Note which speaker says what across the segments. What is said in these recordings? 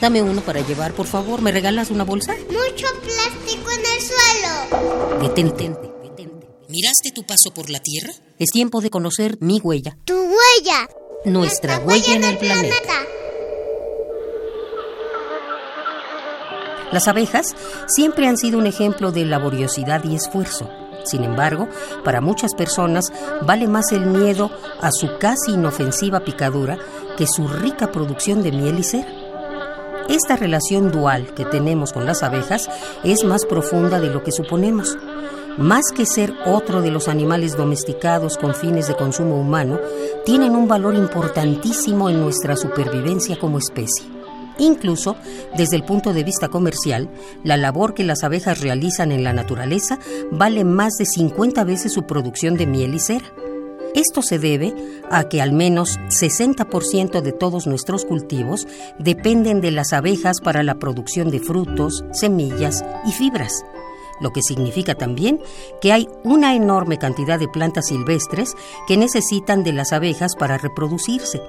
Speaker 1: Dame uno para llevar, por favor. ¿Me regalas una bolsa?
Speaker 2: Mucho plástico en el suelo.
Speaker 1: Detente. detente. ¿Miraste tu paso por la Tierra? Es tiempo de conocer mi huella.
Speaker 2: Tu huella.
Speaker 1: Nuestra huella en el planeta. Las abejas siempre han sido un ejemplo de laboriosidad y esfuerzo. Sin embargo, para muchas personas vale más el miedo a su casi inofensiva picadura que su rica producción de miel y cera. Esta relación dual que tenemos con las abejas es más profunda de lo que suponemos. Más que ser otro de los animales domesticados con fines de consumo humano, tienen un valor importantísimo en nuestra supervivencia como especie. Incluso, desde el punto de vista comercial, la labor que las abejas realizan en la naturaleza vale más de 50 veces su producción de miel y cera. Esto se debe a que al menos 60% de todos nuestros cultivos dependen de las abejas para la producción de frutos, semillas y fibras, lo que significa también que hay una enorme cantidad de plantas silvestres que necesitan de las abejas para reproducirse.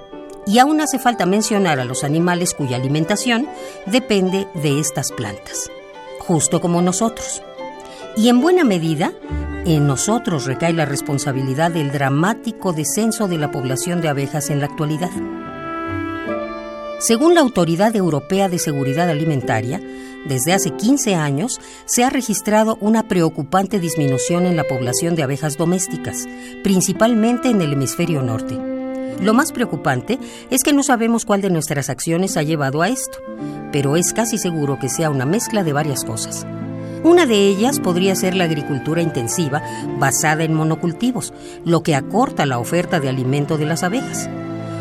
Speaker 1: Y aún hace falta mencionar a los animales cuya alimentación depende de estas plantas, justo como nosotros. Y en buena medida, en nosotros recae la responsabilidad del dramático descenso de la población de abejas en la actualidad. Según la Autoridad Europea de Seguridad Alimentaria, desde hace 15 años se ha registrado una preocupante disminución en la población de abejas domésticas, principalmente en el hemisferio norte. Lo más preocupante es que no sabemos cuál de nuestras acciones ha llevado a esto, pero es casi seguro que sea una mezcla de varias cosas. Una de ellas podría ser la agricultura intensiva basada en monocultivos, lo que acorta la oferta de alimento de las abejas.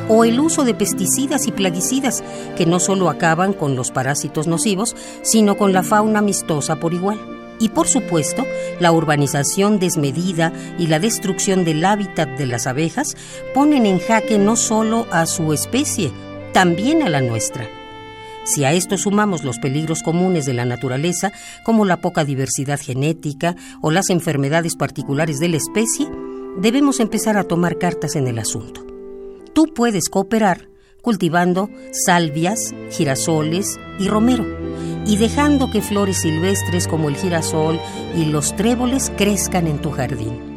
Speaker 1: O el uso de pesticidas y plaguicidas, que no solo acaban con los parásitos nocivos, sino con la fauna amistosa por igual. Y por supuesto, la urbanización desmedida y la destrucción del hábitat de las abejas ponen en jaque no solo a su especie, también a la nuestra. Si a esto sumamos los peligros comunes de la naturaleza, como la poca diversidad genética o las enfermedades particulares de la especie, debemos empezar a tomar cartas en el asunto. Tú puedes cooperar cultivando salvias, girasoles y romero, y dejando que flores silvestres como el girasol y los tréboles crezcan en tu jardín.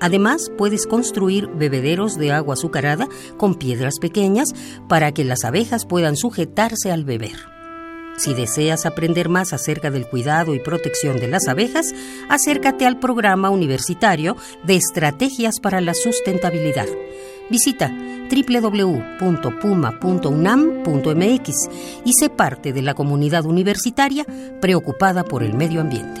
Speaker 1: Además, puedes construir bebederos de agua azucarada con piedras pequeñas para que las abejas puedan sujetarse al beber. Si deseas aprender más acerca del cuidado y protección de las abejas, acércate al programa universitario de Estrategias para la Sustentabilidad. Visita www.puma.unam.mx y sé parte de la comunidad universitaria preocupada por el medio ambiente.